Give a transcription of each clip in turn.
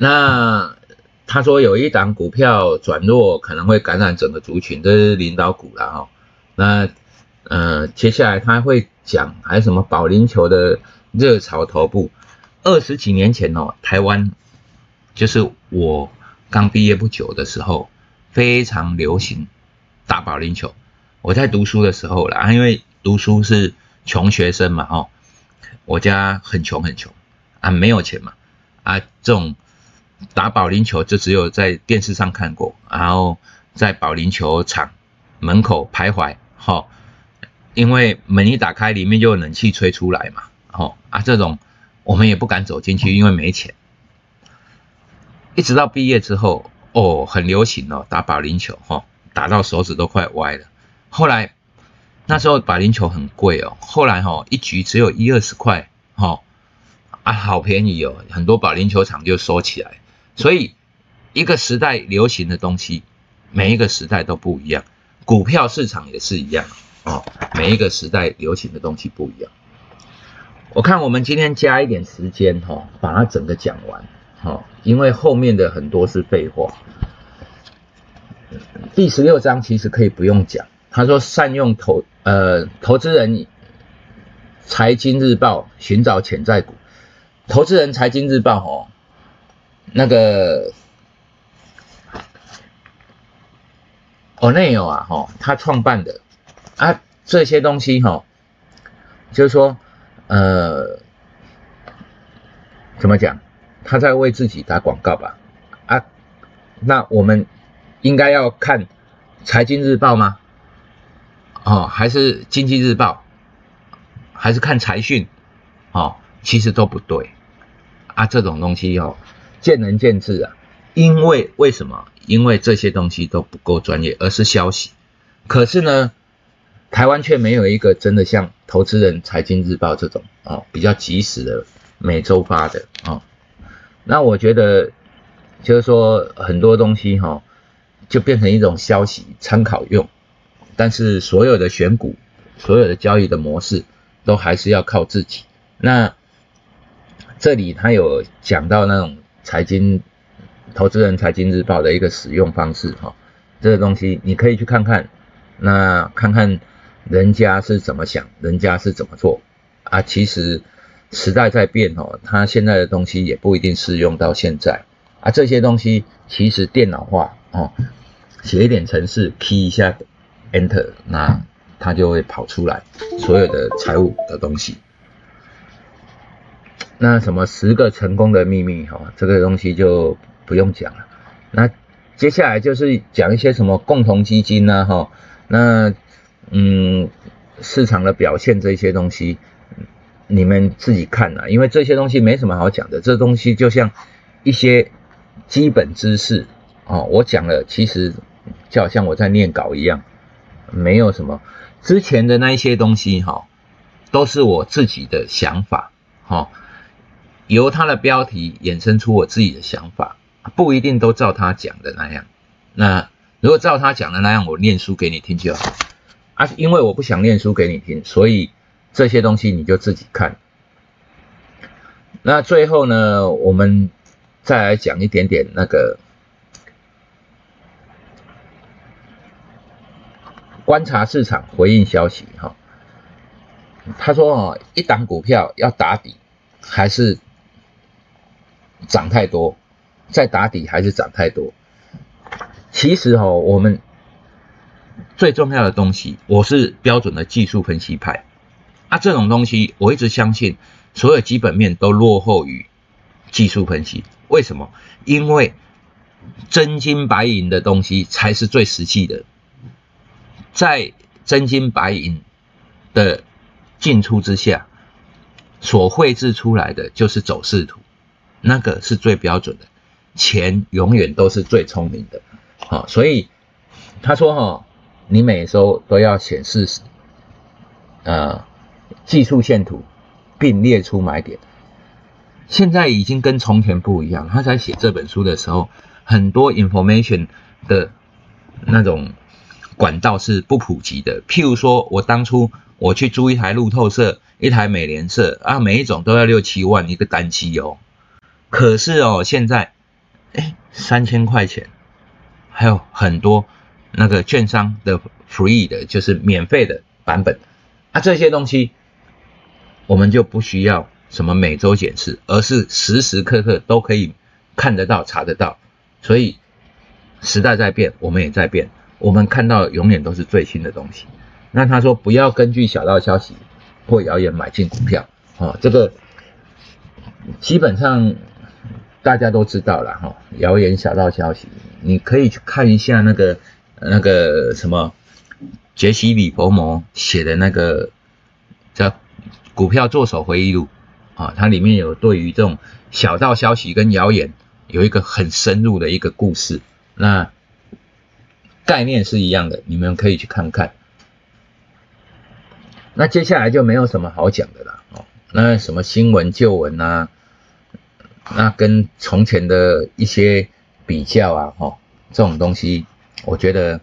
那他说有一档股票转弱，可能会感染整个族群，这是领导股了哈。那呃，接下来他会讲还有什么保龄球的热潮头部。二十几年前哦，台湾就是我刚毕业不久的时候，非常流行打保龄球。我在读书的时候啦，因为读书是穷学生嘛，哦，我家很穷很穷啊，没有钱嘛，啊，这种打保龄球就只有在电视上看过，然后在保龄球场门口徘徊，哈，因为门一打开，里面就有冷气吹出来嘛，哦，啊，这种。我们也不敢走进去，因为没钱。一直到毕业之后，哦，很流行哦，打保龄球，哈，打到手指都快歪了。后来那时候保龄球很贵哦，后来哈一局只有一二十块，哈啊，好便宜哦，很多保龄球场就收起来。所以一个时代流行的东西，每一个时代都不一样。股票市场也是一样哦，每一个时代流行的东西不一样。我看我们今天加一点时间哈，把它整个讲完哈，因为后面的很多是废话。第十六章其实可以不用讲，他说善用投呃投资人财经日报寻找潜在股，投资人财经日报哦，那个哦内有啊哈，他创办的啊这些东西哈，就是说。呃，怎么讲？他在为自己打广告吧？啊，那我们应该要看《财经日报》吗？哦，还是《经济日报》？还是看财讯？哦，其实都不对啊。这种东西哦，见仁见智啊。因为为什么？因为这些东西都不够专业，而是消息。可是呢？台湾却没有一个真的像《投资人财经日报》这种哦比较及时的每周发的哦。那我觉得就是说很多东西哈就变成一种消息参考用，但是所有的选股、所有的交易的模式都还是要靠自己。那这里他有讲到那种财经《投资人财经日报》的一个使用方式哈，这个东西你可以去看看，那看看。人家是怎么想，人家是怎么做啊？其实时代在变哦，他现在的东西也不一定适用到现在啊。这些东西其实电脑化哦，写一点程式，key 一下 enter，那它就会跑出来所有的财务的东西。那什么十个成功的秘密哈，这个东西就不用讲了。那接下来就是讲一些什么共同基金呢哈，那。嗯，市场的表现这些东西，你们自己看呐，因为这些东西没什么好讲的。这东西就像一些基本知识哦，我讲了，其实就好像我在念稿一样，没有什么。之前的那一些东西哈，都是我自己的想法哈，由他的标题衍生出我自己的想法，不一定都照他讲的那样。那如果照他讲的那样，我念书给你听就好。啊，因为我不想念书给你听，所以这些东西你就自己看。那最后呢，我们再来讲一点点那个观察市场、回应消息。哈，他说哦，一档股票要打底还是涨太多？再打底还是涨太多？其实哦，我们。最重要的东西，我是标准的技术分析派啊，这种东西我一直相信，所有基本面都落后于技术分析。为什么？因为真金白银的东西才是最实际的，在真金白银的进出之下，所绘制出来的就是走势图，那个是最标准的。钱永远都是最聪明的，好，所以他说哈。你每周都要显示，呃，技术线图，并列出买点。现在已经跟从前不一样。他在写这本书的时候，很多 information 的那种管道是不普及的。譬如说，我当初我去租一台路透社，一台美联社啊，每一种都要六七万一个单机哦。可是哦，现在哎，三千块钱，还有很多那个券商的 free 的，就是免费的版本啊，这些东西我们就不需要什么每周检视，而是时时刻刻都可以看得到、查得到。所以时代在变，我们也在变，我们看到永远都是最新的东西。那他说不要根据小道消息或谣言买进股票，哦，这个基本上大家都知道了哈。谣言小道消息，你可以去看一下那个那个什么杰西·里佛摩写的那个叫《股票作手回忆录》啊，它里面有对于这种小道消息跟谣言有一个很深入的一个故事，那概念是一样的，你们可以去看看。那接下来就没有什么好讲的了哦。那什么新闻旧闻啊，那跟从前的一些比较啊，哈，这种东西，我觉得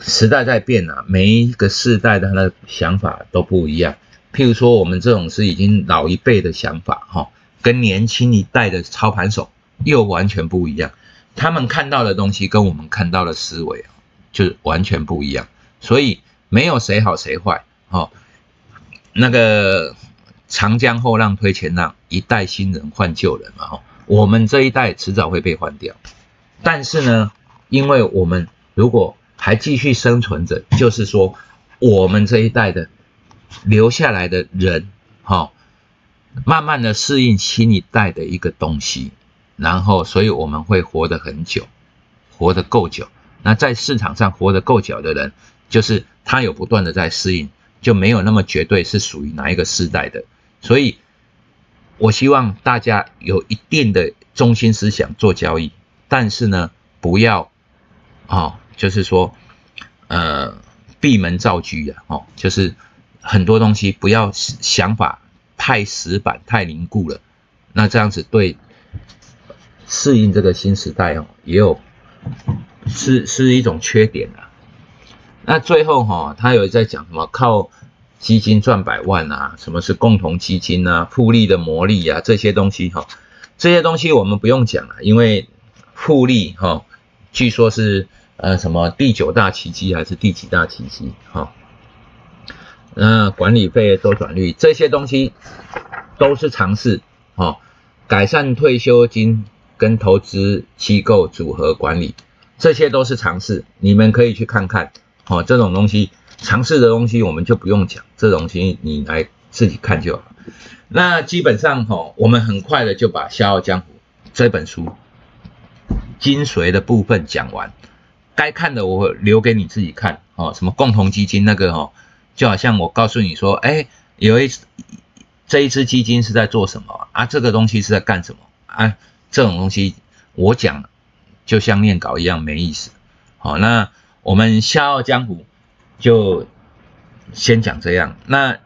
时代在变啊，每一个世代的他的想法都不一样。譬如说我们这种是已经老一辈的想法，哈，跟年轻一代的操盘手又完全不一样。他们看到的东西跟我们看到的思维啊，就完全不一样。所以没有谁好谁坏。哦，那个长江后浪推前浪，一代新人换旧人嘛。哈，我们这一代迟早会被换掉，但是呢，因为我们如果还继续生存着，就是说我们这一代的留下来的人，哈，慢慢的适应新一代的一个东西，然后，所以我们会活得很久，活得够久。那在市场上活得够久的人，就是他有不断的在适应。就没有那么绝对是属于哪一个时代的，所以我希望大家有一定的中心思想做交易，但是呢，不要啊，就是说，呃，闭门造车啊，哦，就是很多东西不要想法太死板、太凝固了，那这样子对适应这个新时代哦，也有是是一种缺点啊。那最后哈，他有在讲什么靠基金赚百万啊？什么是共同基金啊？复利的魔力啊？这些东西哈，这些东西我们不用讲了，因为复利哈，据说是呃什么第九大奇迹还是第几大奇迹哈？那管理费周转率这些东西都是尝试哈，改善退休金跟投资机构组合管理，这些都是尝试，你们可以去看看。哦，这种东西，尝试的东西我们就不用讲，这东西你来自己看就好。那基本上哈，我们很快的就把《笑傲江湖》这本书精髓的部分讲完，该看的我留给你自己看。哦，什么共同基金那个哈，就好像我告诉你说，哎，有一这一支基金是在做什么啊？这个东西是在干什么啊？这种东西我讲就像念稿一样没意思。好，那。我们笑傲江湖就先讲这样。那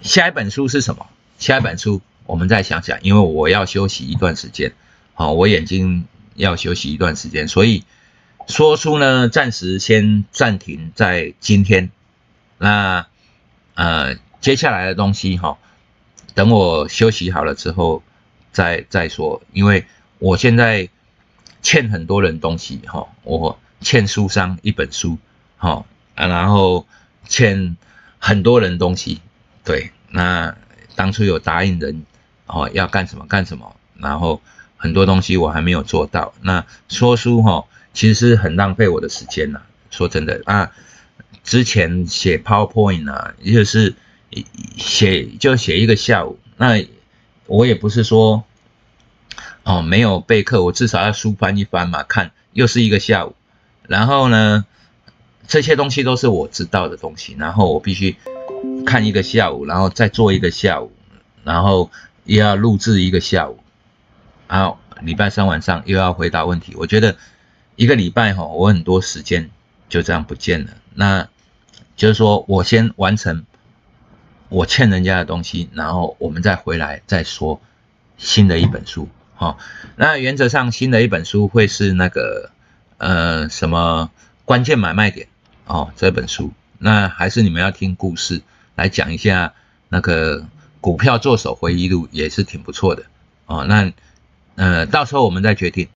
下一本书是什么？下一本书我们再想想，因为我要休息一段时间，好，我眼睛要休息一段时间，所以说书呢暂时先暂停在今天。那呃接下来的东西哈，等我休息好了之后再再说，因为我现在欠很多人东西哈，我。欠书商一本书，好啊，然后欠很多人东西，对，那当初有答应人，哦，要干什么干什么，然后很多东西我还没有做到。那说书哈，其实是很浪费我的时间呐。说真的啊，之前写 PowerPoint 啊，就是写就写一个下午，那我也不是说哦没有备课，我至少要书翻一翻嘛，看又是一个下午。然后呢，这些东西都是我知道的东西，然后我必须看一个下午，然后再做一个下午，然后又要录制一个下午，然后礼拜三晚上又要回答问题。我觉得一个礼拜哈，我很多时间就这样不见了。那就是说我先完成我欠人家的东西，然后我们再回来再说新的一本书。哈，那原则上新的一本书会是那个。呃，什么关键买卖点哦？这本书，那还是你们要听故事来讲一下那个股票做手回忆录也是挺不错的哦。那呃，到时候我们再决定。